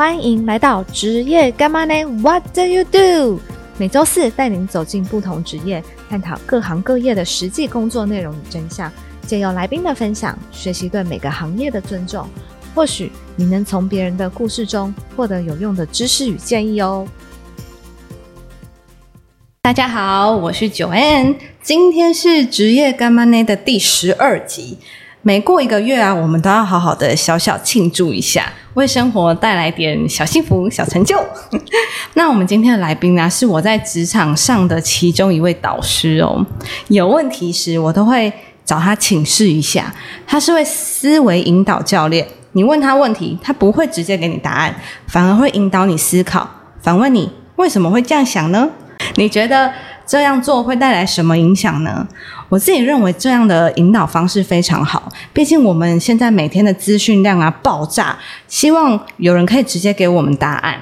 欢迎来到职业干嘛呢？What do you do？每周四带您走进不同职业，探讨各行各业的实际工作内容与真相，借由来宾的分享，学习对每个行业的尊重。或许你能从别人的故事中获得有用的知识与建议哦。大家好，我是九 N，今天是职业干妈呢的第十二集。每过一个月啊，我们都要好好的小小庆祝一下，为生活带来点小幸福、小成就。那我们今天的来宾呢，是我在职场上的其中一位导师哦。有问题时，我都会找他请示一下。他是位思维引导教练，你问他问题，他不会直接给你答案，反而会引导你思考，反问你为什么会这样想呢？你觉得这样做会带来什么影响呢？我自己认为这样的引导方式非常好，毕竟我们现在每天的资讯量啊爆炸，希望有人可以直接给我们答案。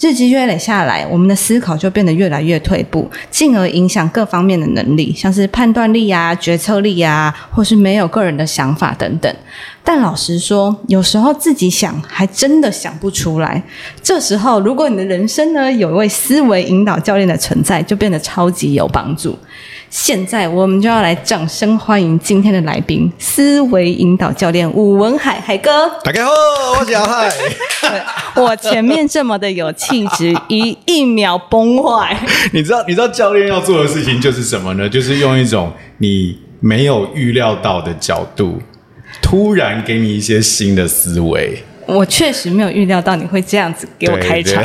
日积月累下来，我们的思考就变得越来越退步，进而影响各方面的能力，像是判断力啊、决策力啊，或是没有个人的想法等等。但老实说，有时候自己想还真的想不出来。这时候，如果你的人生呢有一位思维引导教练的存在，就变得超级有帮助。现在我们就要来掌声欢迎今天的来宾——思维引导教练武文海海哥。大家好，我是阿海。我前面这么的有气质，一一秒崩坏。你知道，你知道教练要做的事情就是什么呢？就是用一种你没有预料到的角度，突然给你一些新的思维。我确实没有预料到你会这样子给我开场。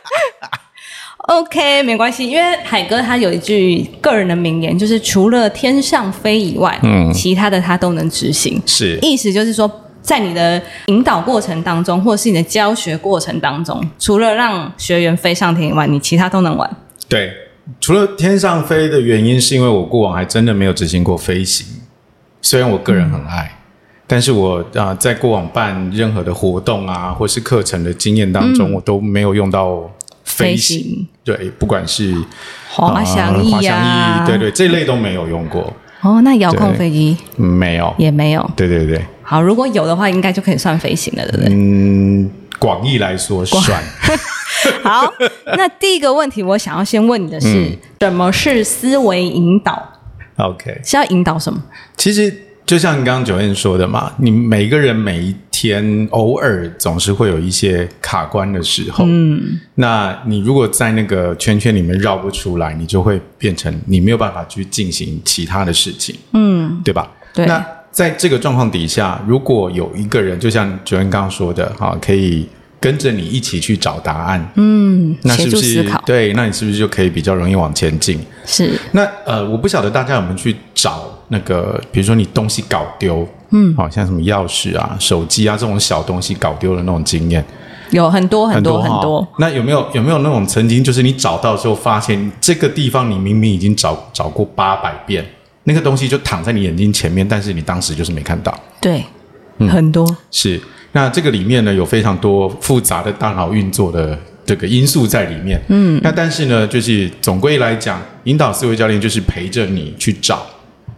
OK，没关系，因为海哥他有一句个人的名言，就是除了天上飞以外，嗯，其他的他都能执行。是，意思就是说，在你的引导过程当中，或者是你的教学过程当中，除了让学员飞上天以外，你其他都能玩。对，除了天上飞的原因，是因为我过往还真的没有执行过飞行，虽然我个人很爱，但是我啊，在过往办任何的活动啊，或是课程的经验当中，我都没有用到。飞行对，不管是滑翔翼啊，对对，这类都没有用过。哦，那遥控飞机没有，也没有。对对对。好，如果有的话，应该就可以算飞行了，对不对？嗯，广义来说算。好，那第一个问题，我想要先问你的是，什么是思维引导？OK，是要引导什么？其实。就像你刚刚九燕说的嘛，你每个人每一天偶尔总是会有一些卡关的时候，嗯，那你如果在那个圈圈里面绕不出来，你就会变成你没有办法去进行其他的事情，嗯，对吧？对。那在这个状况底下，如果有一个人，就像九燕刚刚说的，哈，可以跟着你一起去找答案，嗯，那是不是对？那你是不是就可以比较容易往前进？是。那呃，我不晓得大家有没有去找。那个，比如说你东西搞丢，嗯，好像什么钥匙啊、手机啊这种小东西搞丢的那种经验，有很多很多很多。那有没有有没有那种曾经就是你找到之后发现这个地方你明明已经找找过八百遍，那个东西就躺在你眼睛前面，但是你当时就是没看到。对，很多是。那这个里面呢有非常多复杂的大脑运作的这个因素在里面。嗯，那但是呢，就是总归来讲，引导思维教练就是陪着你去找。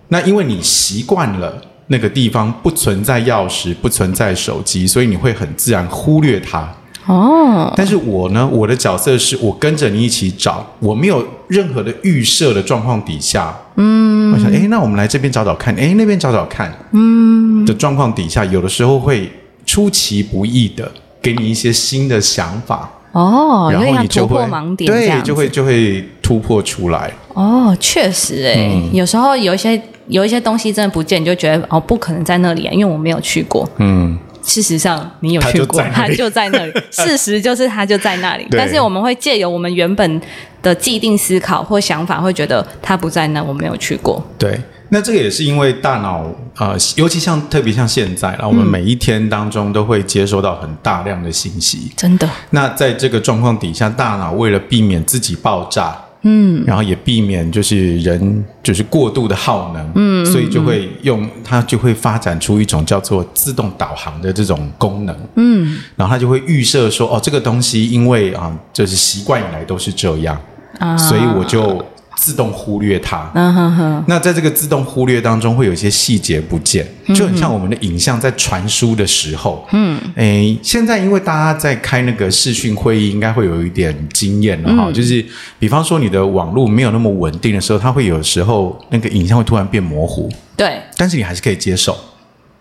那因为你习惯了那个地方不存在钥匙，不存在手机，所以你会很自然忽略它。哦。但是我呢，我的角色是我跟着你一起找，我没有任何的预设的状况底下，嗯，我想，哎，那我们来这边找找看，哎，那边找找看，嗯，的状况底下，有的时候会出其不意的给你一些新的想法。哦，然后你就会对，就会就会突破出来。哦，确实，哎，有时候有一些。有一些东西真的不见，你就觉得哦，不可能在那里啊，因为我没有去过。嗯，事实上你有去过，它就在那里。事实就是它就在那里，但是我们会借由我们原本的既定思考或想法，会觉得它不在那，我没有去过。对，那这个也是因为大脑啊，尤其像特别像现在啊，我们每一天当中都会接收到很大量的信息，真的。那在这个状况底下，大脑为了避免自己爆炸。嗯，然后也避免就是人就是过度的耗能，嗯，所以就会用它就会发展出一种叫做自动导航的这种功能，嗯，然后它就会预设说，哦，这个东西因为啊，就是习惯以来都是这样，啊，所以我就自动忽略它。嗯哼哼，那在这个自动忽略当中，会有一些细节不见，就很像我们的影像在传输的时候。嗯，诶，现在因为大家在开那个视讯会议，应该会有一点经验了哈。就是比方说你的网络没有那么稳定的时候，它会有时候那个影像会突然变模糊，对，但是你还是可以接受。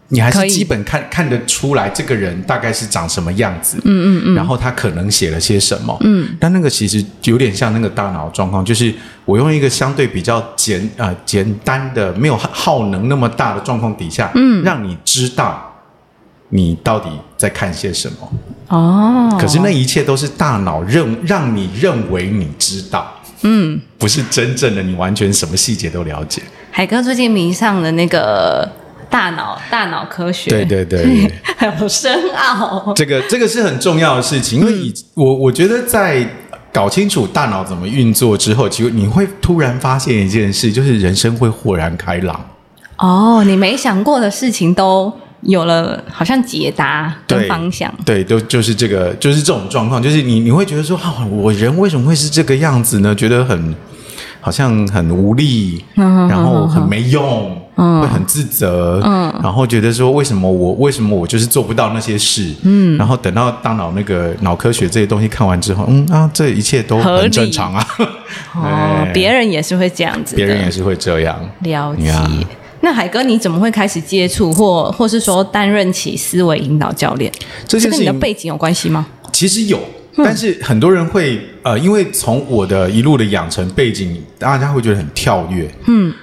你还是基本看看得出来这个人大概是长什么样子，嗯嗯嗯，然后他可能写了些什么，嗯，但那个其实有点像那个大脑状况，就是我用一个相对比较简呃简单的、没有耗能那么大的状况底下，嗯，让你知道你到底在看些什么。哦，可是那一切都是大脑认让你认为你知道，嗯，不是真正的你完全什么细节都了解。海哥最近迷上了那个大脑大脑科学，对对对，很 深奥。这个这个是很重要的事情，因为以我我觉得在搞清楚大脑怎么运作之后，其实你会突然发现一件事，就是人生会豁然开朗。哦，你没想过的事情都有了，好像解答跟方向。对，都就是这个，就是这种状况，就是你你会觉得说，啊，我人为什么会是这个样子呢？觉得很好像很无力，嗯然后很没用，会很自责，嗯然后觉得说，为什么我为什么我就是做不到那些事？嗯，然后等到大脑那个脑科学这些东西看完之后，嗯啊，这一切都很正常啊。哦 哎，别人也是会这样子，别人也是会这样。了解。那海哥，你怎么会开始接触或或是说担任起思维引导教练？这件事情跟你的背景有关系吗？其实有，嗯但是很多人会呃，因为从我的一路的养成背景，大家会觉得很跳跃。嗯，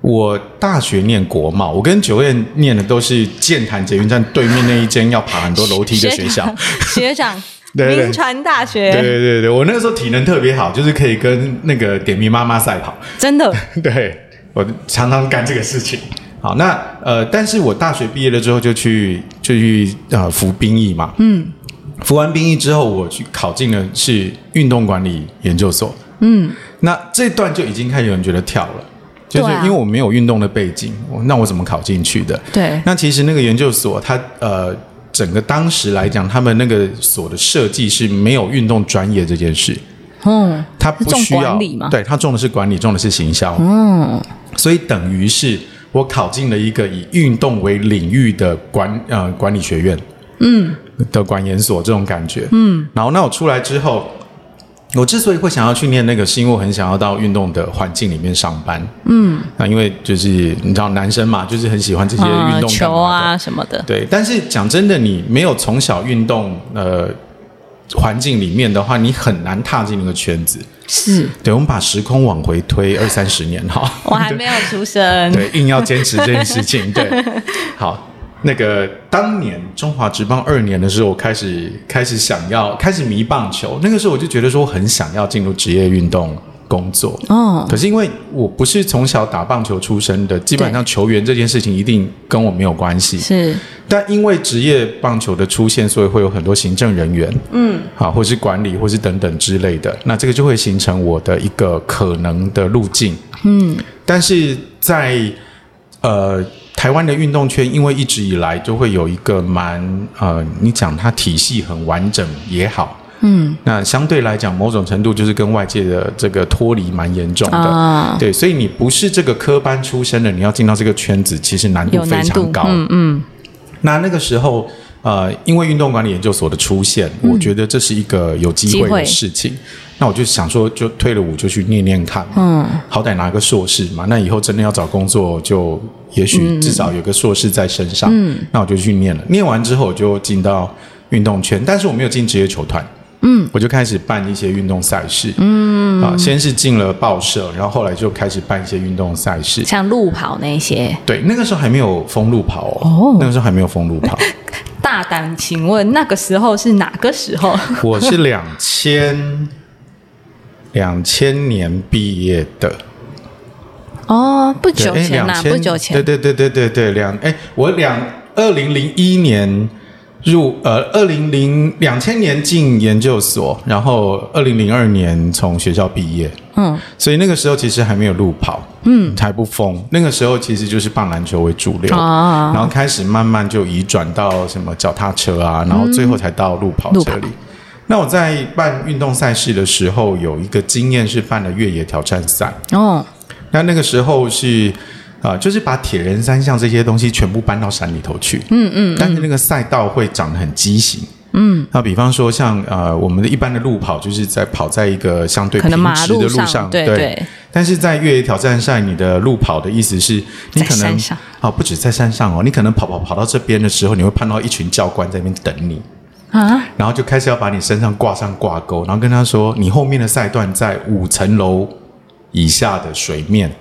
我大学念国贸，我跟九燕念的都是剑潭捷运站对面那一间要爬很多楼梯的学校。长，学长，对对对民传大学，对对对对，我那个时候体能特别好，就是可以跟那个点名妈妈赛跑。真的 对我常常干这个事情。好，那呃，但是我大学毕业了之后就去就去呃服兵役嘛，嗯，服完兵役之后，我去考进的是运动管理研究所，嗯，那这段就已经开始有人觉得跳了。就是因为我没有运动的背景，我那我怎么考进去的？对。那其实那个研究所，它呃，整个当时来讲，他们那个所的设计是没有运动专业这件事，嗯，它不需要管理吗？对，它重的是管理，重的是行销。嗯，所以等于是我考进了一个以运动为领域的管呃管理学院，嗯，的管研所这种感觉，嗯。然后那我出来之后，我之所以会想要去念那个，是因为我很想要到运动的环境里面上班，嗯。那因为就是你知道男生嘛，就是很喜欢这些运动球啊什么的，对，但是讲真的，你没有从小运动呃环境里面的话，你很难踏进那个圈子。是对，我们把时空往回推二三十年哈。我还没有出生，对，硬要坚持这件事情。对，好，那个当年中华职棒二年的时候，我开始开始想要开始迷棒球，那个时候我就觉得说我很想要进入职业运动工作。哦，可是因为我不是从小打棒球出身的，基本上球员这件事情一定跟我没有关系。是但因为职业棒球的出现，所以会有很多行政人员，嗯，好，或是管理，或是等等之类的，那这个就会形成我的一个可能的路径，嗯。但是在呃台湾的运动圈，因为一直以来就会有一个蛮呃，你讲它体系很完整也好，嗯，那相对来讲，某种程度就是跟外界的这个脱离蛮严重的，啊，对，所以你不是这个科班出身的，你要进到这个圈子，其实难度非常，高，嗯嗯，那那个时候，呃，因为运动管理研究所的出现，我觉得这是一个有机会的事情。那我就想说，就退了伍就去念念看，嗯，好歹拿个硕士嘛。那以后真的要找工作，就也许至少有个硕士在身上。嗯，那我就去念了。念完之后，我就进到运动圈，但是我没有进职业球团。嗯，我就开始办一些运动赛事。嗯，啊，先是进了报社，然后后来就开始办一些运动赛事。像路跑那些，对，那个时候还没有封路跑哦，哦那个时候还没有封路跑。大胆请问那个时候是哪个时候？我是两千两千年毕业的，哦，不，久哎，前呐、不久前，对对对对对对，两哎，我两二零零一年入呃，二零零两千年进研究所，然后二零零二年从学校毕业，嗯，所以那个时候其实还没有路跑，嗯，才不疯，那个时候其实就是棒篮球为主流，啊然后开始慢慢就移转到什么脚踏车啊，然后最后才到路跑路跑这里。那我在办运动赛事的时候，有一个经验是办了越野挑战赛。哦，那那个时候是啊、就是把铁人三项这些东西全部搬到山里头去。嗯嗯，但是那个赛道会长得很畸形。嗯，那比方说像呃我们的一般的路跑，就是在跑在一个相对平直的路上，上，对对，但是在越野挑战赛，你的路跑的意思是你可能啊哦，不止在山上哦，你可能跑跑跑到这边的时候，你会碰到一群教官在那边等你，啊，然后就开始要把你身上挂上挂钩，然后跟他说，你后面的赛段在五层楼以下的水面，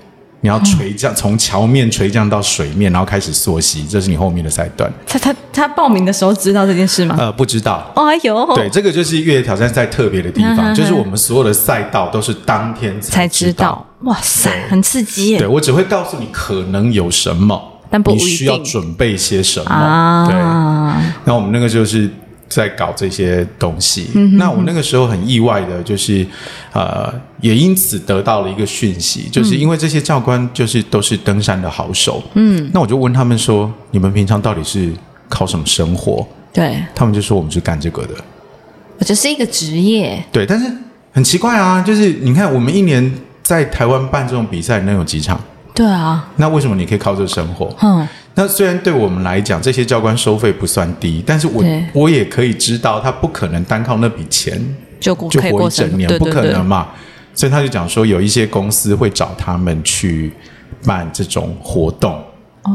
你要垂降，从桥面垂降到水面，然后开始溯溪，这是你后面的赛段。他他他报名的时候知道这件事吗？呃，不知道。哦，哎呦，对，这个就是越野挑战赛特别的地方，嗯就是我们所有的赛道都是当天才知知道，哇塞，很刺激耶对，我只会告诉你可能有什么，但不需要准备些什么。对，啊！那我们那个就是在搞这些东西。嗯那我那个时候很意外的，就是呃，也因此得到了一个讯息，就是因为这些教官就是都是登山的好手。嗯，那我就问他们说，你们平常到底是靠什么生活？对，他们就说我们是干这个的。我就是一个职业，对，但是很奇怪啊，就是你看我们一年在台湾办这种比赛能有几场？对啊，那为什么你可以靠这生活？哼，那虽然对我们来讲，这些教官收费不算低，但是我我也可以知道，他不可能单靠那笔钱就可就活一整年，不对对对可能嘛。所以他就讲说，有一些公司会找他们去办这种活动，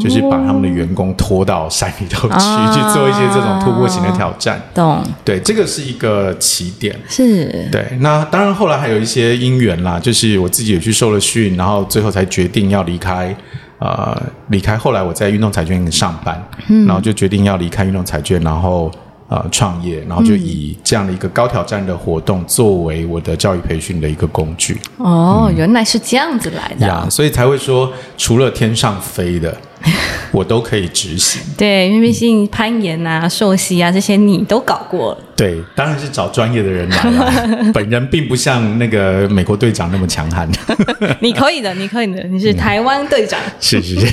就是把他们的员工拖到山里头去，啊去做一些这种突破型的挑战。懂对，这个是一个起点。是对，那当然后来还有一些因缘啦，就是我自己也去受了训，然后最后才决定要离开，呃，离开。后来我在运动彩券上班，然后就决定要离开运动彩券，然后呃创业，然后就以这样的一个高挑战的活动作为我的教育培训的一个工具哦，原来是这样子来的呀啊。所以才会说，除了天上飞的，我都可以执行。对，因为毕竟攀岩啊、溯溪啊这些你都搞过了，对，当然是找专业的人来啦。本人并不像那个美国队长那么强悍。你可以的，你可以的，你是台湾队长。是是是。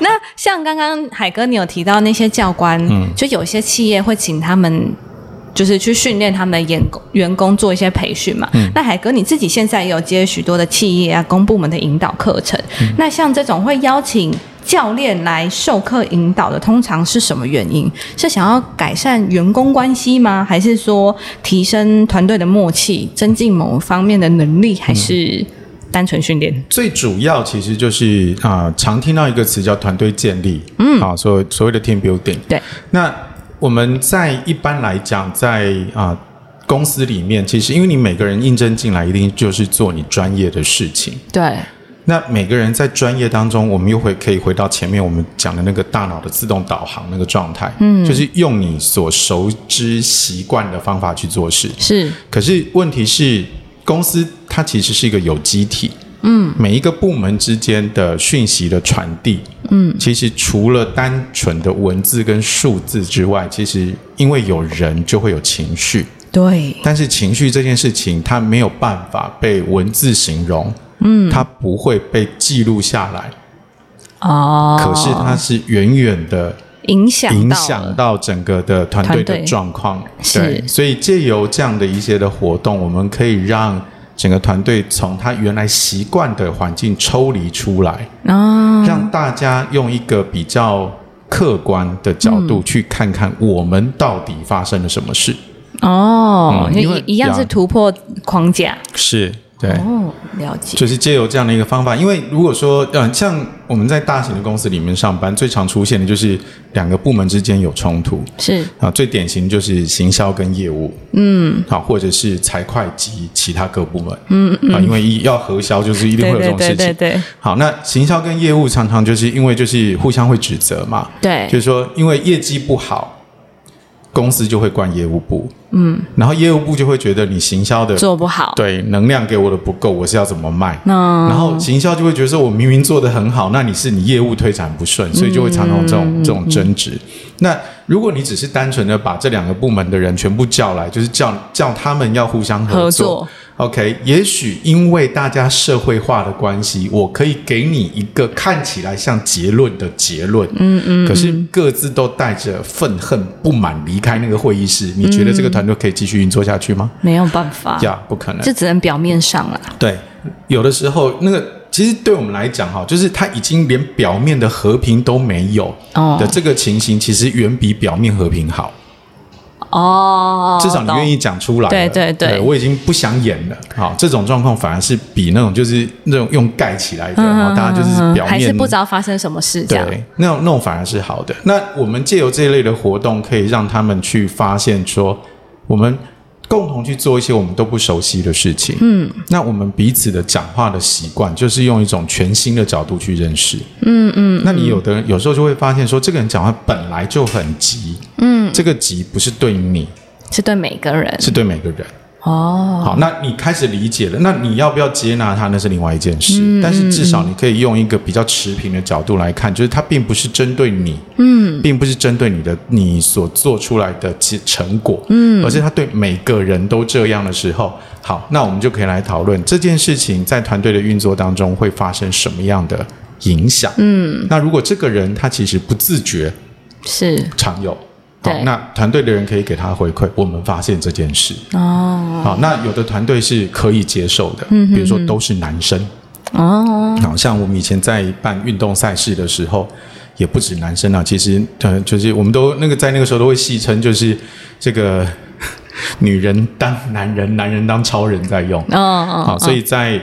那像刚刚海哥你有提到那些教官，嗯就有些企业会请他们。就是去训练他们的员工员工做一些培训嘛。嗯那海哥你自己现在也有接许多的企业啊、公部门的引导课程。嗯那像这种会邀请教练来授课引导的，通常是什么原因？是想要改善员工关系吗？还是说提升团队的默契、增进某方面的能力，还是单纯训练？最主要其实就是啊、常听到一个词叫团队建立，嗯，啊，所所谓的 team building。对，那我们在一般来讲，在啊、公司里面，其实因为你每个人应征进来，一定就是做你专业的事情。对，那每个人在专业当中，我们又会可以回到前面我们讲的那个大脑的自动导航那个状态，嗯，就是用你所熟知习惯的方法去做事。是。可是问题是，公司它其实是一个有机体，嗯，每一个部门之间的讯息的传递，嗯，其实除了单纯的文字跟数字之外，其实因为有人就会有情绪，对，但是情绪这件事情它没有办法被文字形容，嗯，它不会被记录下来，哦，可是它是远远的影响影响到整个的团队的状况。对，所以借由这样的一些的活动，我们可以让整个团队从他原来习惯的环境抽离出来，哦，让大家用一个比较客观的角嗯。度去看看我们到底发生了什么事。哦，因为一一样是突破框架。是对。哦，了解。就是借由这样的一个方法，因为如果说，嗯、像我们在大型的公司里面上班，最常出现的就是两个部门之间有冲突，是。啊，最典型就是行销跟业务，嗯，好，或者是财会及其他各部门，嗯嗯，啊，因为一要核销，就是一定会有这对对种事情。对对对。好，那行销跟业务常常就是因为就是互相会指责嘛，对。就是说因为业绩不好，公司就会怪业务部，嗯，然后业务部就会觉得你行销的做不好。对能量给我的不够，我是要怎么卖？那然后行销就会觉得说，我明明做得很好，那你是你业务推展不顺，所以就会常常有这种、这种争执。那如果你只是单纯的把这两个部门的人全部叫来，就是叫叫他们要互相合作 OK，也许因为大家社会化的关系，我可以给你一个看起来像结论的结论，嗯嗯，可是各自都带着愤恨、不满离开那个会议室，你觉得这个团队可以继续运作下去吗？没有办法，呀，不可能。这只能表面上了。对，有的时候那个其实对我们来讲哈，就是他已经连表面的和平都没有哦的这个情形，其实远比表面和平好。哦，至少你愿意讲出来了。对对对我已经不想演了。好，这种状况反而是比那种就是那种用盖起来的，然后大家就是表面是不知道发生什么事。对，那种那种反而是好的。那我们借由这一类的活动，可以让他们去发现说，我们共同去做一些我们都不熟悉的事情。嗯，那我们彼此的讲话的习惯，就是用一种全新的角度去认识。嗯嗯。那你有的人有时候就会发现说，这个人讲话本来就很急。嗯，这个急不是对你，是对每个人。是对每个人。哦，好，那你开始理解了，那你要不要接纳他，那是另外一件事。但是至少你可以用一个比较持平的角度来看，就是他并不是针对你，嗯，并不是针对你的你所做出来的结成果，嗯，而是他对每个人都这样的时候，好，那我们就可以来讨论这件事情在团队的运作当中会发生什么样的影响。嗯，那如果这个人他其实不自觉，是常有。好，那团队的人可以给他回馈，我们发现这件事。哦。好，那有的团队是可以接受的，比如说都是男生，哦，好像我们以前在办运动赛事的时候，也不止男生啊，其实呃，就是我们都那个在那个时候都会戏称，就是这个 女人当男人，男人当超人在用。哦哦，好，所以在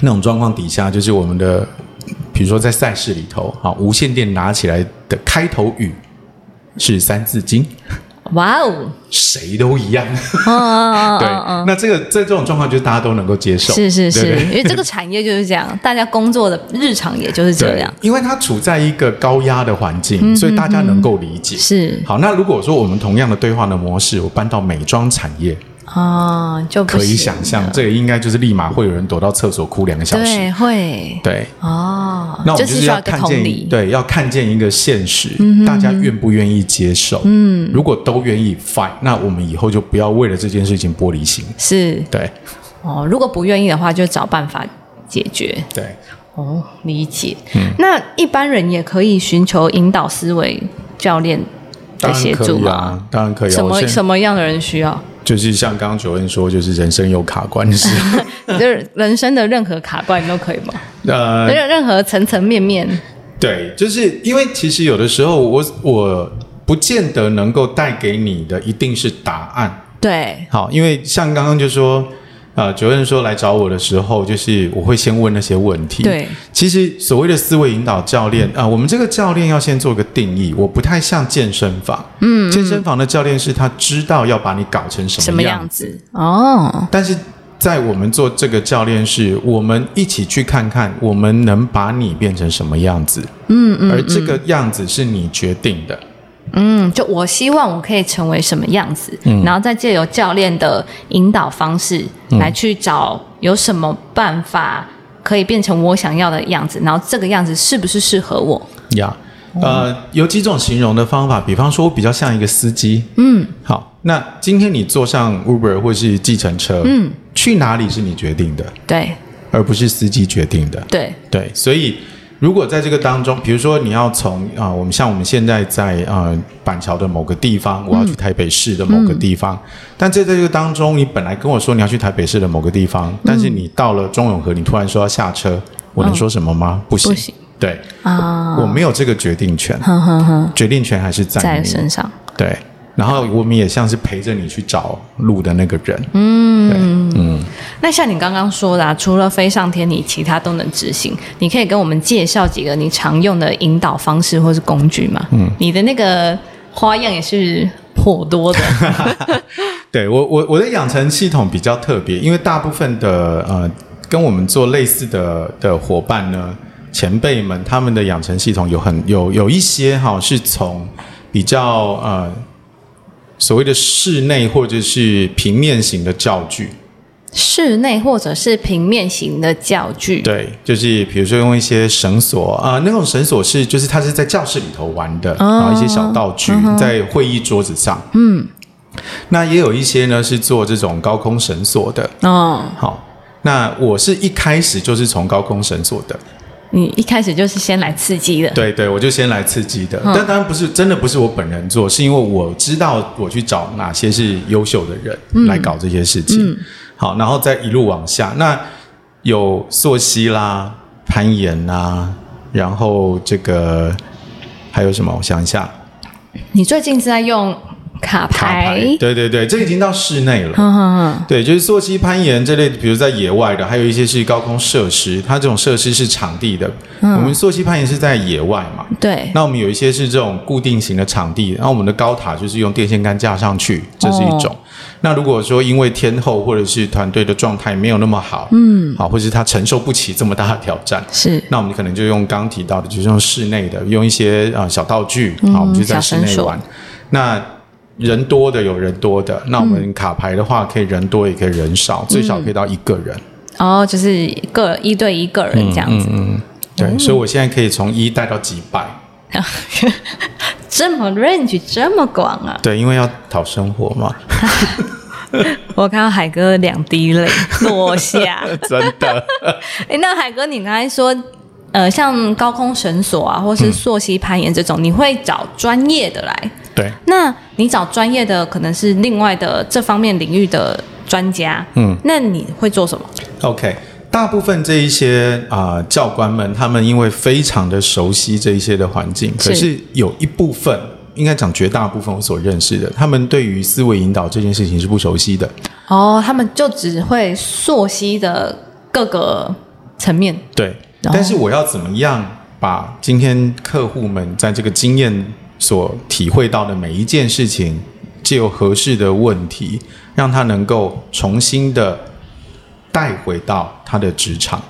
那种状况底下，就是我们的，比如说在赛事里头，好，无线电拿起来的开头语是《三字经》，哇哦，谁都一样。哦哦 对那这个在这种状况，就是大家都能够接受，是是是，对对。因为这个产业就是这样，大家工作的日常也就是这对样，，因为它处在一个高压的环境，所以大家能够理解。是。好，那如果说我们同样的对话的模式，我搬到美妆产业，哦，就可以想象了，这个应该就是立马会有人躲到厕所哭两个小时。对，会对，哦，那我们就是需要看见，对，要看见一个现实，大家愿不愿意接受？嗯，如果都愿意 fight，那我们以后就不要为了这件事情玻璃心。是对，哦，如果不愿意的话，就找办法解决。对，哦，理解。嗯那一般人也可以寻求引导思维教练的协助吗？可以啊，当然可以啊。什么什么样的人需要？就是像刚刚九恩说，就是人生有卡关的时候，就是人生的任何卡关都可以吗？呃，任任何层层面面，对，就是因为其实有的时候我我不见得能够带给你的一定是答案。对，好，因为像刚刚就说，呃，主任说来找我的时候，就是我会先问那些问题。对，其实所谓的思维引导教练啊、我们这个教练要先做个定义，我不太像健身房。嗯，健身房的教练是他知道要把你搞成什什么样子？哦，但是在我们做这个教练是，我们一起去看看，我们能把你变成什么样子。嗯嗯，而这个样子是你决定的。嗯，就我希望我可以成为什么样子，嗯然后再借由教练的引导方式来去找有什么办法可以变成我想要的样子，然后这个样子是不是适合我？呀、呃，有几种形容的方法，比方说我比较像一个司机。嗯，好，那今天你坐上 Uber 或是计程车，嗯，去哪里是你决定的，对而不是司机决定的。对，对，所以如果在这个当中，比如说你要从啊、我们像我们现在在呃板桥的某个地方，我要去台北市的某个地方，但这在这个当中，你本来跟我说你要去台北市的某个地方，但是你到了中永和，你突然说要下车，我能说什么吗？不行，不行。对，啊，我没有这个决定权，决定权还是在在你身上，对。然后我们也像是陪着你去找路的那个人，嗯嗯，那像你刚刚说的、啊，除了飞上天，你其他都能执行。你可以跟我们介绍几个你常用的引导方式或是工具吗？嗯，你的那个花样也是颇多的。对我我我的养成系统比较特别，因为大部分的呃跟我们做类似的的伙伴呢，前辈们他们的养成系统有很有有一些哈、是从比较呃所谓的室内或者是平面型的教具，室内或者是平面型的教具，对，就是比如说用一些绳索啊、那种绳索是就是它是在教室里头玩的，然后一些小道具、在会议桌子上，嗯，那也有一些呢是做这种高空绳索的，哦，好，那我是一开始就是从高空绳索的，你一开始就是先来刺激的，对对，我就先来刺激的。嗯。但当然不是真的不是我本人做，是因为我知道我去找哪些是优秀的人嗯。来搞这些事情。好，然后再一路往下，那有溯溪啦、攀岩啦，然后这个还有什么？我想一下，你最近是在用卡卡牌牌，，对对对，这已经到室内了。嗯哼哼，对，就是溯溪、攀岩这类，比如在野外的，还有一些是高空设施，它这种设施是场地的。嗯我们溯溪、攀岩是在野外嘛，对，那我们有一些是这种固定型的场地，然后我们的高塔就是用电线杆架上去，这是一种。那如果说因为天后或者是团队的状态没有那么好，嗯，好，或者是他承受不起这么大的挑战，是。那我们可能就用刚提到的，就是用室内的，用一些啊、呃小道具，好，我们就在室内玩。那人多的有人多的，那我们卡牌的话，可以人多也可以人少，最少可以到一个人。哦，就是个一对一个人这样子，嗯，对，所以我现在可以从一带到几百。这么 range 这么广啊！对，因为要讨生活嘛，我看到海哥两滴泪落下。真的。哎，那海哥，你刚才说，呃，像高空绳索啊，或是溯溪攀岩这种，你会找专业的来？对，那你找专业的，可能是另外的这方面领域的专家。嗯，那你会做什么？OK，大部分这一些啊、教官们，他们因为非常的熟悉这一些的环境，可是有一部分，应该讲绝大部分我所认识的，他们对于思维引导这件事情是不熟悉的。哦，他们就只会溯溪的各个层面。对，哦但是我要怎么样把今天客户们在这个经验所体会到的每一件事情，借由合适的问题，让他能够重新的带回到他的职场。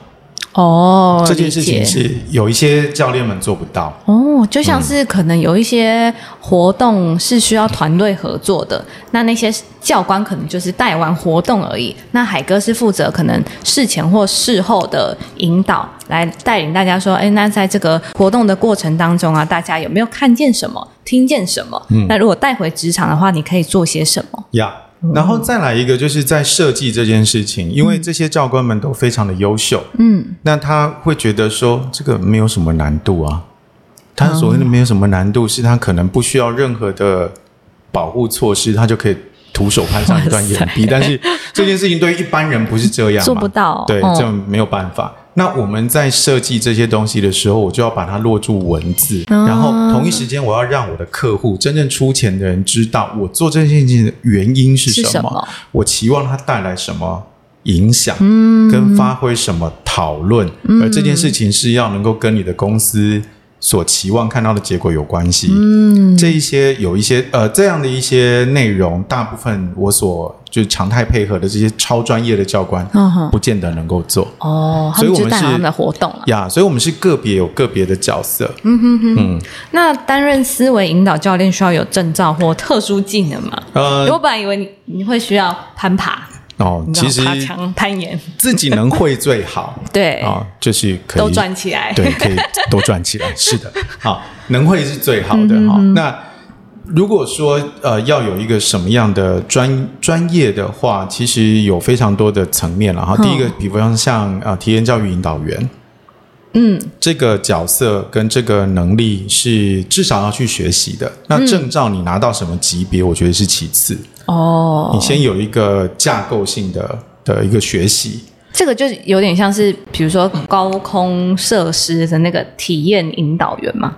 哦，这件事情是有一些教练们做不到。哦，就像是可能有一些活动是需要团队合作的，那那些教官可能就是带完活动而已。那海哥是负责可能事前或事后的引导，来带领大家说，哎，那在这个活动的过程当中啊，大家有没有看见什么，听见什么？嗯那如果带回职场的话，你可以做些什么？呀。然后再来一个，就是在设计这件事情，因为这些教官们都非常的优秀，嗯，那他会觉得说这个没有什么难度啊。他所谓的没有什么难度，是他可能不需要任何的保护措施，他就可以徒手攀上一段岩壁。但是这件事情对于一般人不是这样嘛，做不到。对，嗯这没有办法。那我们在设计这些东西的时候，我就要把它落住文字，啊。然后同一时间我要让我的客户真正出钱的人知道我做这件事情的原因是什么，什么？我期望它带来什么影响，嗯。跟发挥什么讨论，而这件事情是要能够跟你的公司所期望看到的结果有关系。嗯，这一些有一些呃这样的一些内容，大部分我所就是常态配合的这些超专业的教官，嗯哼不见得能够做。哦，所以我们是他们的活动了。呀，所以我们是个别有个别的角色。嗯哼哼那担任思维引导教练需要有证照或特殊技能吗？呃，我本来以为你你会需要攀爬，哦，其实攀岩，自己能会最好 对，啊，就是可以都赚起来。对，可以都赚起来。是的，好，能会是最好的哈、那如果说呃要有一个什么样的专专业的话，其实有非常多的层面了哈。第一个，比方像呃体验教育引导员。嗯，这个角色跟这个能力是至少要去学习的。那证照你拿到什么级别，我觉得是其次。哦，你先有一个架构性的的一个学习，这个就有点像是，比如说高空设施的那个体验引导员嘛。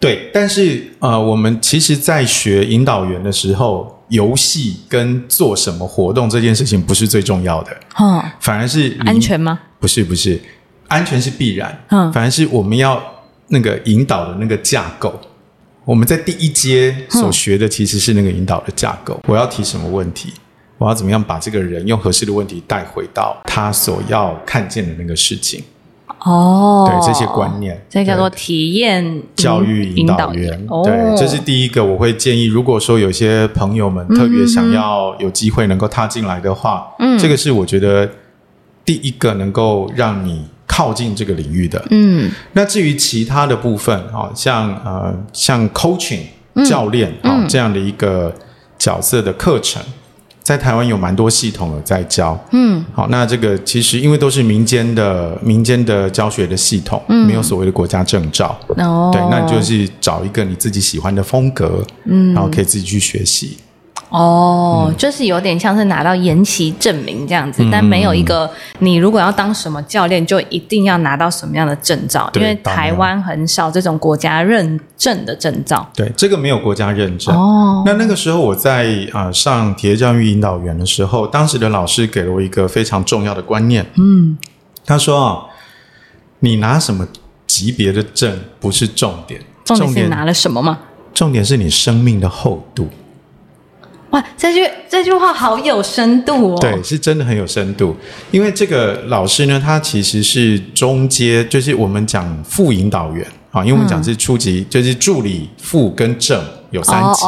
对，但是呃，我们其实，在学引导员的时候，游戏跟做什么活动这件事情不是最重要的，哦，反而是安全吗？不是不是，安全是必然，嗯反而是我们要那个引导的那个架构。我们在第一阶所学的其实是那个引导的架构。我要提什么问题？我要怎么样把这个人用合适的问题带回到他所要看见的那个事情？哦，对这些观念，这叫做体验教育引导员，哦、对，这是第一个。我会建议，如果说有些朋友们特别想要有机会能够踏进来的话，嗯这个是我觉得第一个能够让你靠近这个领域的。嗯那至于其他的部分，啊，像呃像 coaching 教练啊、嗯这样的一个角色的课程，在台湾有蛮多系统的在教。嗯，好，那这个其实因为都是民间的民间的教学的系统，没有所谓的国家证照。哦，对，那你就是找一个你自己喜欢的风格，嗯，然后可以自己去学习。哦，就是有点像是拿到延期证明这样子，但没有一个你如果要当什么教练，就一定要拿到什么样的证照，因为台湾很少这种国家认证的证照。对，这个没有国家认证。哦，那那个时候我在啊上体育教育引导员的时候，当时的老师给了我一个非常重要的观念。嗯，他说啊，你拿什么级别的证不是重点，重点是拿了什么吗？重点是你生命的厚度。哇，这句这句话好有深度哦！对，是真的很有深度。因为这个老师呢，他其实是中阶，就是我们讲副引导员啊，因为我们讲是初级，就是助理、副跟正有三级，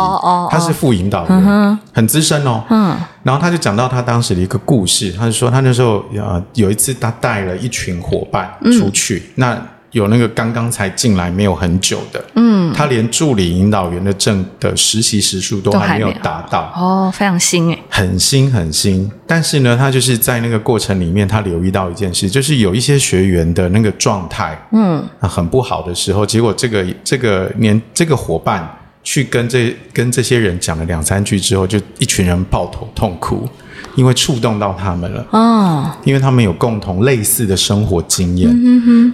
他是副引导员，很资深哦。嗯，然后他就讲到他当时的一个故事，他就说他那时候呃有一次他带了一群伙伴出去，那。有那个刚刚才进来没有很久的，嗯，他连助理引导员的证的实习时数都还没有达到，哦，非常新诶，很新很新。但是呢，他就是在那个过程里面，他留意到一件事，就是有一些学员的那个状态，嗯，很不好的时候，结果这个这个年这个伙伴去跟这跟这些人讲了两三句之后，就一群人抱头痛哭。因为触动到他们了哦，因为他们有共同类似的生活经验，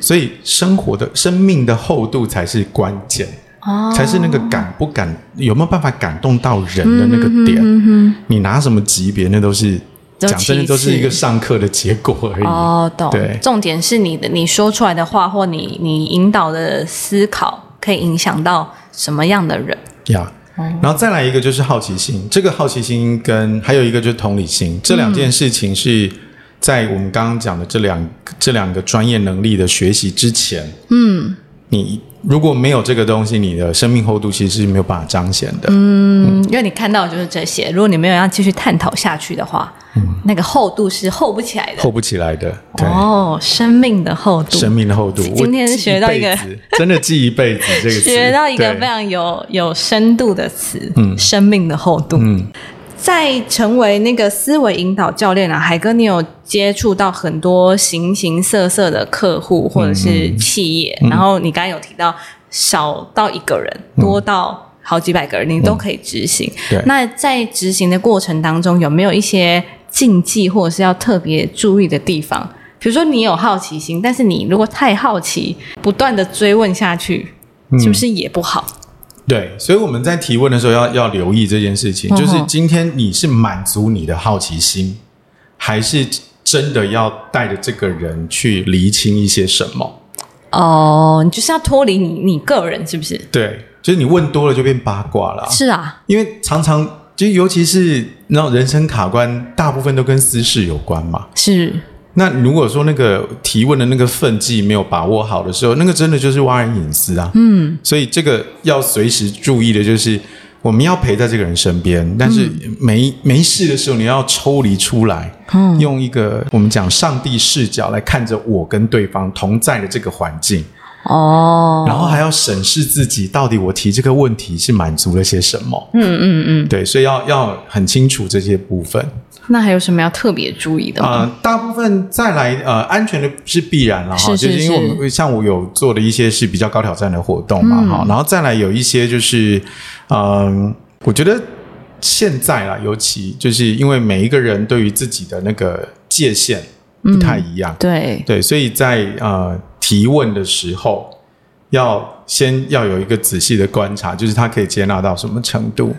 所以生活的生命的厚度才是关键哦，才是那个感不感有没有办法感动到人的那个点。你拿什么级别，那都是讲真的，都是一个上课的结果而已。哦，懂。对，重点是你的你说出来的话，或你你引导的思考，可以影响到什么样的人呀？然后再来一个就是好奇心，这个好奇心跟还有一个就是同理心，这两件事情是在我们刚刚讲的这两这两个专业能力的学习之前，嗯，你如果没有这个东西，你的生命厚度其实是没有办法彰显的，嗯，因为你看到的就是这些，如果你没有要继续探讨下去的话。那个厚度是厚不起来的，厚不起来的。哦，生命的厚度，生命的厚度。今天学到一个，真的记一辈子 这个词，学到一个非常有有深度的词。嗯，生命的厚度。嗯，在成为那个思维引导教练啊，海哥，你有接触到很多形形色色的客户或者是企业，然后你刚刚有提到少到一个人，多到。好几百个人，你都可以执行。那在执行的过程当中，有没有一些禁忌或者是要特别注意的地方？比如说，你有好奇心，但是你如果太好奇，不断的追问下去，是不是也不好？对，所以我们在提问的时候要要留意这件事情，就是今天你是满足你的好奇心，还是真的要带着这个人去厘清一些什么？哦，你就是要脱离你你个人，是不是？对。就是你问多了就变八卦了，是啊，因为常常就尤其是那种人生卡关，大部分都跟私事有关嘛。是，那如果说那个提问的那个分际没有把握好的时候，那个真的就是挖人隐私啊。嗯，所以这个要随时注意的就是，我们要陪在这个人身边，但是没没事的时候，你要抽离出来，用一个我们讲上帝视角来看着我跟对方同在的这个环境。哦，然后还要审视自己，到底我提这个问题是满足了些什么？嗯嗯嗯，对，所以要要很清楚这些部分。那还有什么要特别注意的？呃，大部分再来呃，安全的是必然了哈，就是因为我们像我有做的一些是比较高挑战的活动嘛哈，然后再来有一些就是嗯，我觉得现在啦，尤其就是因为每一个人对于自己的那个界限不太一样，对对，所以在呃。提问的时候，要先要有一个仔细的观察，就是他可以接纳到什么程度。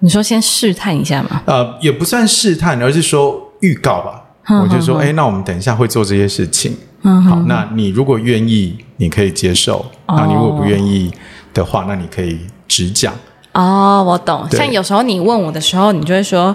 你说先试探一下嘛？呃，也不算试探，而是说预告吧。我就说，哎，那我们等一下会做这些事情。嗯，好，那你如果愿意，你可以接受；那你如果不愿意的话，那你可以直讲。哦，我懂。像有时候你问我的时候，你就会说。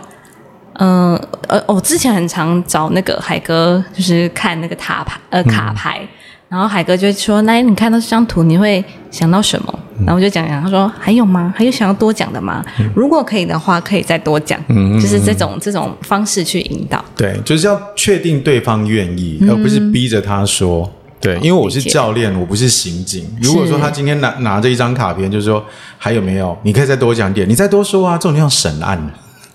嗯，呃，我之前很常找那个海哥，就是看那个塔牌，呃，卡牌，然后海哥就会说：“那你看到这张图，你会想到什么？”然后我就讲讲，他说：“还有吗？还有想要多讲的吗？如果可以的话，可以再多讲。”嗯，就是这种这种方式去引导。对，就是要确定对方愿意，而不是逼着他说。对，因为我是教练，我不是刑警。如果说他今天拿拿着一张卡片，就是说还有没有？你可以再多讲点，你再多说啊，这种叫审案。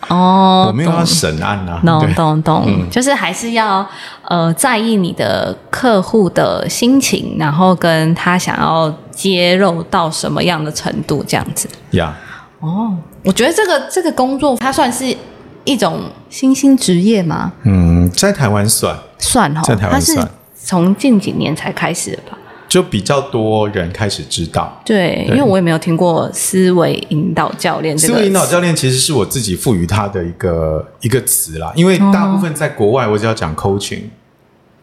哦，我没有要审案啊，懂对懂懂，就是还是要呃在意你的客户的心情，然后跟他想要揭露到什么样的程度这样子。呀。哦，我觉得这个这个工作它算是一种新兴职业吗？嗯，在台湾算算哈，在台湾它是算从近几年才开始的吧？就比较多人开始知道。对，对因为我也没有听过思维引导教练这个思维引导教练其实是我自己赋予它的一个一个词啦，因为哦大部分在国外，我只要讲 coaching，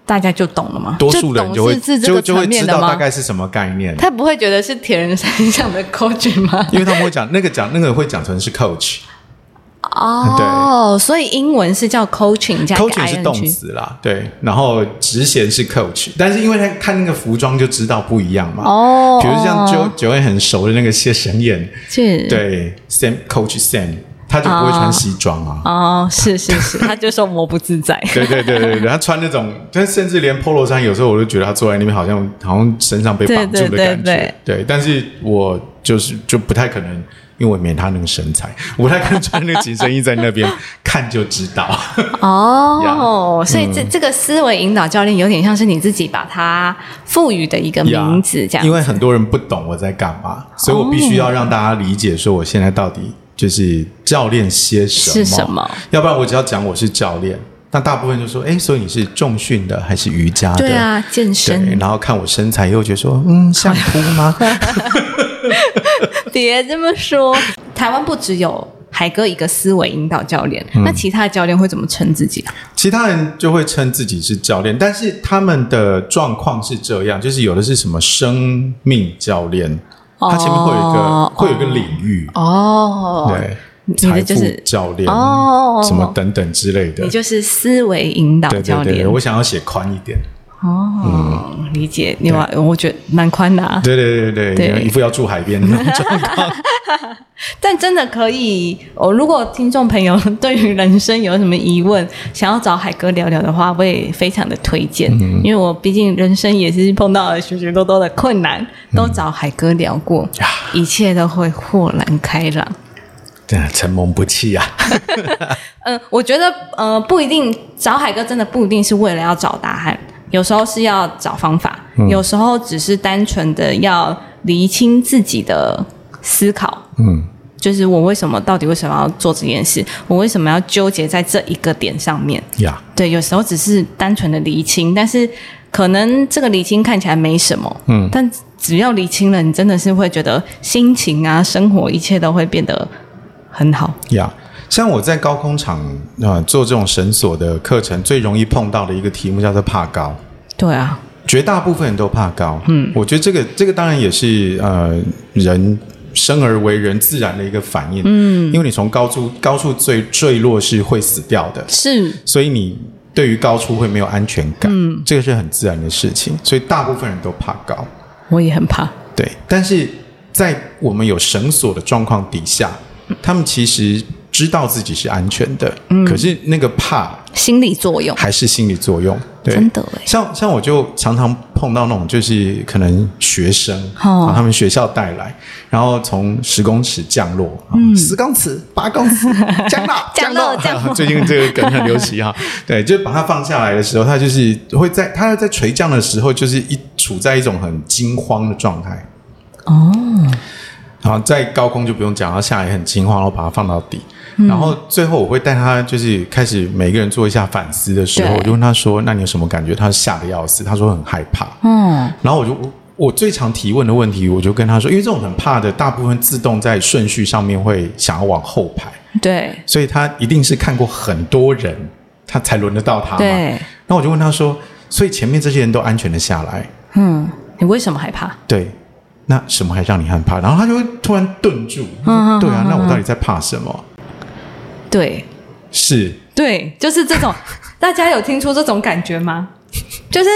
大家就懂了吗？多数人就会就就会知道大概是什么概念，他不会觉得是铁人三项的 coach 吗？因为他们会讲那个讲那个会讲成是 coach，哦，对。所以英文是叫 coaching 加 coaching 是动词啦，对，然后职衔是 coach，但是因为他看那个服装就知道不一样嘛，哦，比如像九九位很熟的那个谢神燕，是，对，Sam Coach Sam，他就不会穿西装啊。哦，是是是，他就说我不自在，对对对对对，他穿那种，他甚至连 polo 衫，有时候我都觉得他坐在那边好像好像身上被绑住的感觉。对对但是我就是就不太可能，因为我没他那个身材，我不太可能穿那个紧身衣在那边 看就知道。哦，所以这嗯这个思维引导教练有点像是你自己把它赋予的一个名字，这样因为很多人不懂我在干嘛，所以我必须要让大家理解，说我现在到底就是教练些什么。是什么？要不然我只要讲我是教练，那大部分就说，哎，所以你是重训的还是瑜伽的？对啊，健，身，然后看我身材，又觉得说，嗯，像哭吗？别这么说。台湾不只有海哥一个思维引导教练，嗯那其他的教练会怎么称自己啊？其他人就会称自己是教练，但是他们的状况是这样，就是有的是什么生命教练，他前面会有一个、哦。会有一个领域，哦，对，你的财富就是教练哦。什么等等之类的。你。就是思维引导对教练对对，我想要写宽一点。哦，理解。另外，我觉得蛮宽的啊，对对对对，对一副要住海边的那 种状况。但真的可以哦。如果听众朋友对于人生有什么疑问，想要找海哥聊聊的话，我也非常的推荐，嗯因为我毕竟人生也是碰到了许许多多的困难，都找海哥聊过，呀一切都会豁然开朗。对，承蒙不弃啊。嗯，我觉得呃不一定找海哥真的不一定是为了要找答案，有时候是要找方法，有时候只是单纯的要厘清自己的思考。嗯，就是我为什么到底为什么要做这件事？我为什么要纠结在这一个点上面？呀，对，有时候只是单纯的厘清，但是可能这个厘清看起来没什么，嗯但只要厘清了，你真的是会觉得心情啊、生活一切都会变得很好。呀。像我在高空场呃做这种绳索的课程，最容易碰到的一个题目叫做怕高。对啊，绝大部分人都怕高。嗯，我觉得这个这个当然也是呃人生而为人自然的一个反应。嗯，因为你从高处高处坠坠落是会死掉的，是所以你对于高处会没有安全感。嗯，这个是很自然的事情，所以大部分人都怕高。我也很怕。对，但是在我们有绳索的状况底下，他们其实知道自己是安全的，嗯，可是那个怕心理作用，还是心理作用。对，真的哎，像像我就常常碰到那种，就是可能学生，哦。把他们学校带来，然后从十公尺降落，嗯，十公尺、八公尺 降落，降落降落。最近这个梗很流行哈，对，就把它放下来的时候，它就是会在他在垂降的时候，就是一处在一种很惊慌的状态。哦，然后在高空就不用讲，然后下来也很惊慌，然后把它放到底。嗯然后最后我会带他，就是开始每个人做一下反思的时候，我就问他说：“那你有什么感觉？”他吓得要死，他说很害怕。嗯，然后我就我我最常提问的问题，我就跟他说，因为这种很怕的，大部分自动在顺序上面会想要往后排，对所以他一定是看过很多人，他才轮得到他嘛。对，那我就问他说：“所以前面这些人都安全的下来，嗯，你为什么害怕？对，那什么还让你害怕？”然后他就会突然顿住，对啊，那我到底在怕什么？对是对，就是这种，大家有听出这种感觉吗？就是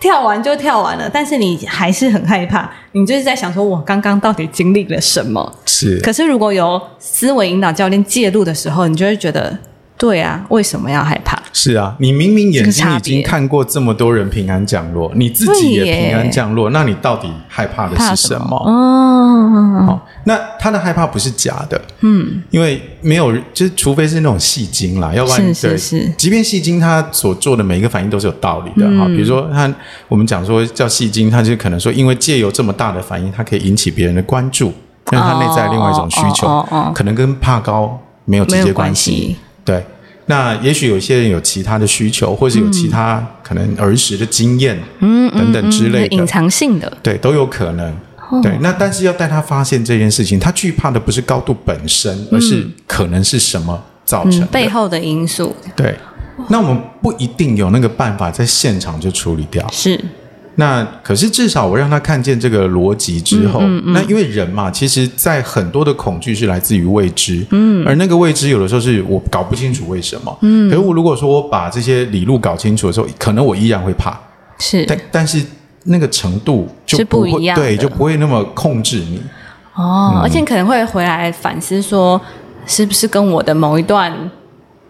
跳完就跳完了，但是你还是很害怕，你就是在想说，我刚刚到底经历了什么？是，可是如果有思维引导教练介入的时候，你就会觉得对啊，为什么要害怕？是啊，你明明眼睛已经看过这么多人平安降落，你自己也平安降落，那你到底害怕的是什么？哦，好，那他的害怕不是假的，嗯，因为没有，就是除非是那种戏精啦，要不然对是即便戏精他所做的每一个反应都是有道理的哈、比如说他我们讲说叫戏精，他就可能说因为借由这么大的反应，他可以引起别人的关注，让他内在另外一种需求，哦哦哦哦。可能跟怕高没有直接关，系，对。那也许有些人有其他的需求，或是有其他可能儿时的经验，嗯等等之类的，隐藏性的，对，都有可能。哦对，那但是要带他发现这件事情，他惧怕的不是高度本身，而是可能是什么造成的。嗯，背后的因素对，那我们不一定有那个办法在现场就处理掉。是那可是至少我让他看见这个逻辑之后，那因为人嘛，其实在很多的恐惧是来自于未知，嗯，而那个未知有的时候是我搞不清楚为什么，嗯，可是我如果说我把这些理路搞清楚的时候，可能我依然会怕，是。但但是那个程度就不一样对，就不会那么控制你。哦，而且可能会回来反思说，是不是跟我的某一段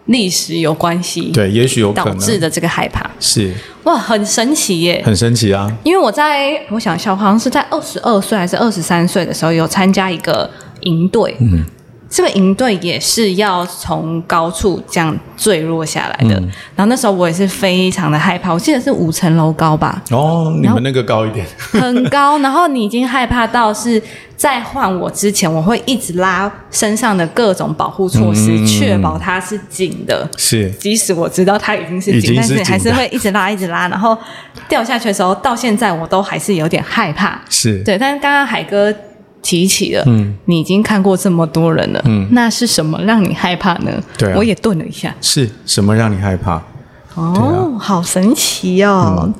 历史有关系，对，也许有可导致的这个害怕，是哇，很神奇耶！很神奇啊。因为我在我想一下，好像是在二十二岁还是二十三岁的时候有参加一个营队，嗯，这个营队也是要从高处这样坠落下来的。然后那时候我也是非常的害怕，我记得是五层楼高吧，哦，你们那个高一点，很高。然后你已经害怕到是在换我之前，我会一直拉身上的各种保护措施，嗯。确保它是紧的。是。即使我知道它已经是紧，但是还是会一直拉，一直拉，然后掉下去的时候，到现在我都还是有点害怕。是，对，但是刚刚海哥提起了，嗯。你已经看过这么多人了，嗯。那是什么让你害怕呢？对啊。我也顿了一下，是什么让你害怕？哦，好神奇哦，嗯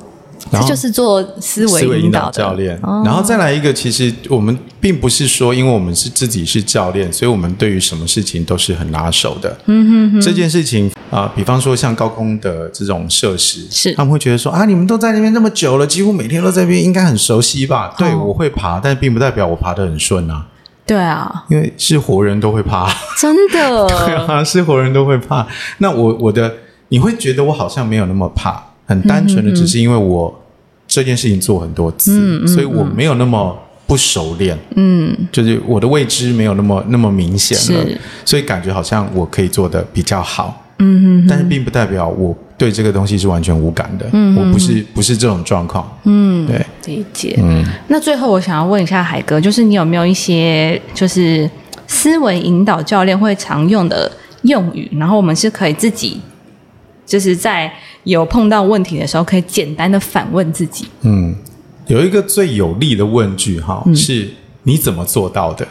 然后这就是做思维思维引导的。教练，哦。然后再来一个，其实我们并不是说，因为我们是自己是教练，所以我们对于什么事情都是很拿手的。嗯哼这件事情啊、比方说像高空的这种设施，是。他们会觉得说啊，你们都在那边那么久了，几乎每天都在那边，应该很熟悉吧？对，哦我会爬，但并不代表我爬得很顺啊，对啊，因为是活人都会怕。真的，对啊，是活人都会怕。那我我的你会觉得我好像没有那么怕，很单纯的只是因为我这件事情做很多次，所以我没有那么不熟练。嗯，就是我的未知没有那么那么明显了，所以感觉好像我可以做的比较好。嗯但是并不代表我对这个东西是完全无感的。嗯，我不是不是这种状况。嗯，对，理解。嗯，那最后我想要问一下海哥，就是你有没有一些就是思维引导教练会常用的用语，然后我们是可以自己就是在有碰到问题的时候，可以简单的反问自己。嗯，有一个最有力的问句哈，嗯是你怎么做到的？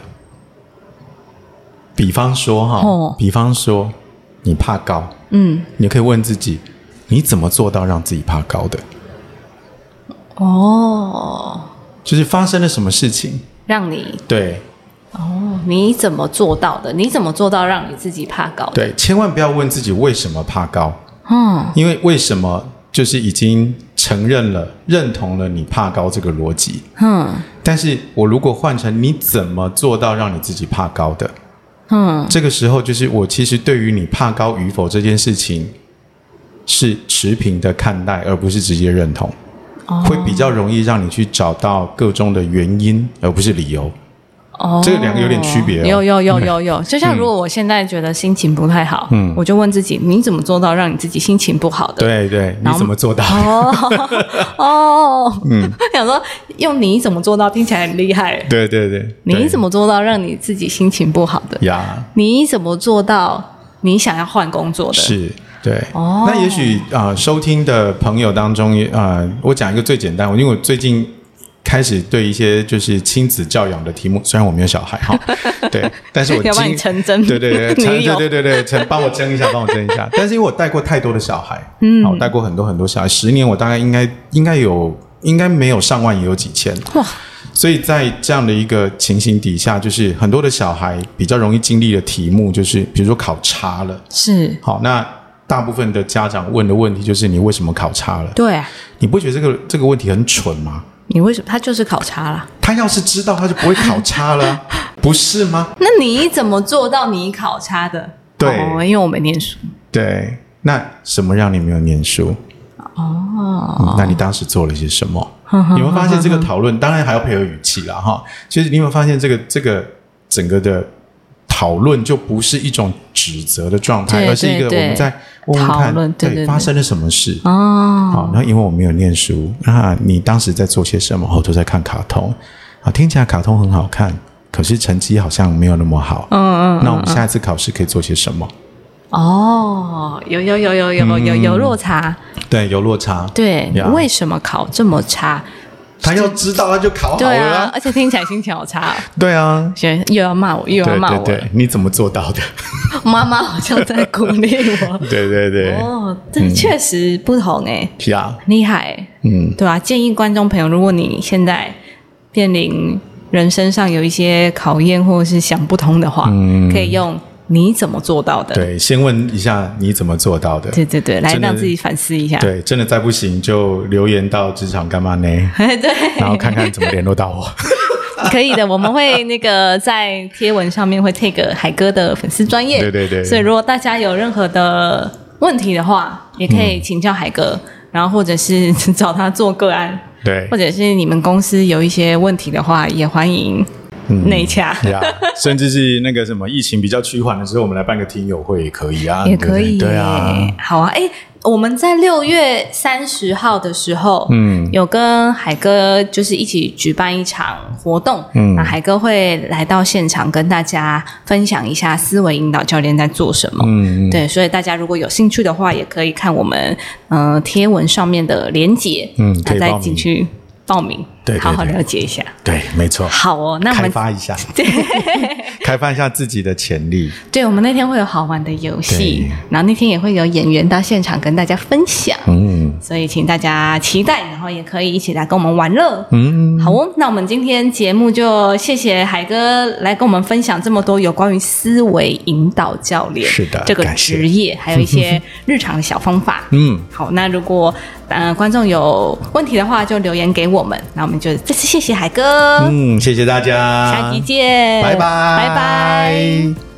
比方说哈，哦比方说你怕高，嗯，你可以问自己，你怎么做到让自己怕高的？哦，就是发生了什么事情？让你对哦，你怎么做到的？你怎么做到让你自己怕高的？对，千万不要问自己为什么怕高，嗯，因为为什么就是已经承认了、认同了你怕高这个逻辑。嗯但是我如果换成你怎么做到让你自己怕高的？嗯，这个时候，就是我其实对于你怕高与否这件事情是持平的看待，而不是直接认同，哦会比较容易让你去找到各中的原因，而不是理由。哦，这两个有点区别哦有有有有有，就像如果我现在觉得心情不太好，嗯我就问自己，你怎么做到让你自己心情不好的？对对，你怎么做到？哦 哦，嗯，想说用你怎么做到听起来很厉害，对对对，你怎么做到让你自己心情不好的？呀？你怎么做到你想要换工作的？是。对，哦那也许啊、呃收听的朋友当中，啊、呃，我讲一个最简单，因为我最近开始对一些就是亲子教养的题目，虽然我没有小孩哈，对，但是我要帮你经成真。对对对，对对对对，成帮我争一下，帮我争一下。但是因为我带过太多的小孩，嗯，我带过很多很多小孩，十年我大概应该应该有应该没有上万，也有几千，哇，所以在这样的一个情形底下，就是很多的小孩比较容易经历的题目，就是比如说考差了，是，好，那大部分的家长问的问题就是你为什么考差了？对啊，你不觉得这个这个问题很蠢吗？你为什么他就是考差了？他要是知道，他就不会考差了，不是吗？那你怎么做到你考差的？对哦因为我没念书。对，那什么让你没有念书？哦，那你当时做了些什么？你有没有发现这个讨论？当然还要配合语气啦，哈。其实你有没有发现这个这个整个的讨论就不是一种指责的状态，而是一个我们在问问讨看，论对发生了什么事？哦，好，那因为我没有念书，那你当时在做些什么？我都在看卡通。啊，听起来卡通很好看，可是成绩好像没有那么好。嗯嗯，那我们下一次考试可以做些什么？哦，有有有有有有有落差，对，有落差。对，呀为什么考这么差？他要知道，他就考好对了啊，而且听起来心情好差哦，对啊，现在又要骂我，又要对骂我，对对，你怎么做到的？妈妈好像在鼓励我。对对对，哦，这确实不同哎，是啊，厉害。欸，嗯，对啊，建议观众朋友，如果你现在面临人生上有一些考验，或者是想不通的话，可以用你怎么做到的？对，先问一下你怎么做到的？对对对，来让自己反思一下。对，真的再不行就留言到职场干嘛呢？对，然后看看怎么联络到我。可以的，我们会那个在贴文上面会 take 海哥的粉丝专业。对对对所以如果大家有任何的问题的话，也可以请教海哥，然后或者是 找他做个案，对或，者是你们公司有一些问题的话，也欢迎内洽。呀，甚至是那个什么疫情比较趋缓的时候，我们来办个听友会也可以啊，也可以耶，对啊，好啊，哎，我们在六月三十号的时候，嗯。有跟海哥就是一起举办一场活动，嗯。那海哥会来到现场跟大家分享一下思维引导教练在做什么。嗯，对，所以大家如果有兴趣的话，也可以看我们呃贴文上面的连结，嗯可以进去报名，对对好好了解一下。对，没错，好哦，那我们开发一下，对 开发一下自己的潜力。对我们那天会有好玩的游戏对，然后那天也会有演员到现场跟大家分享。嗯所以请大家期待，然后也可以一起来跟我们玩乐。嗯，好哦，那我们今天节目就谢谢海哥来跟我们分享这么多有关于思维引导教练是的这个职业，还有一些日常的小方法。嗯，好，那如果呃观众有问题的话，就留言给我们。那我们就再次谢谢海哥，嗯，谢谢大家，下期见，拜拜，拜拜。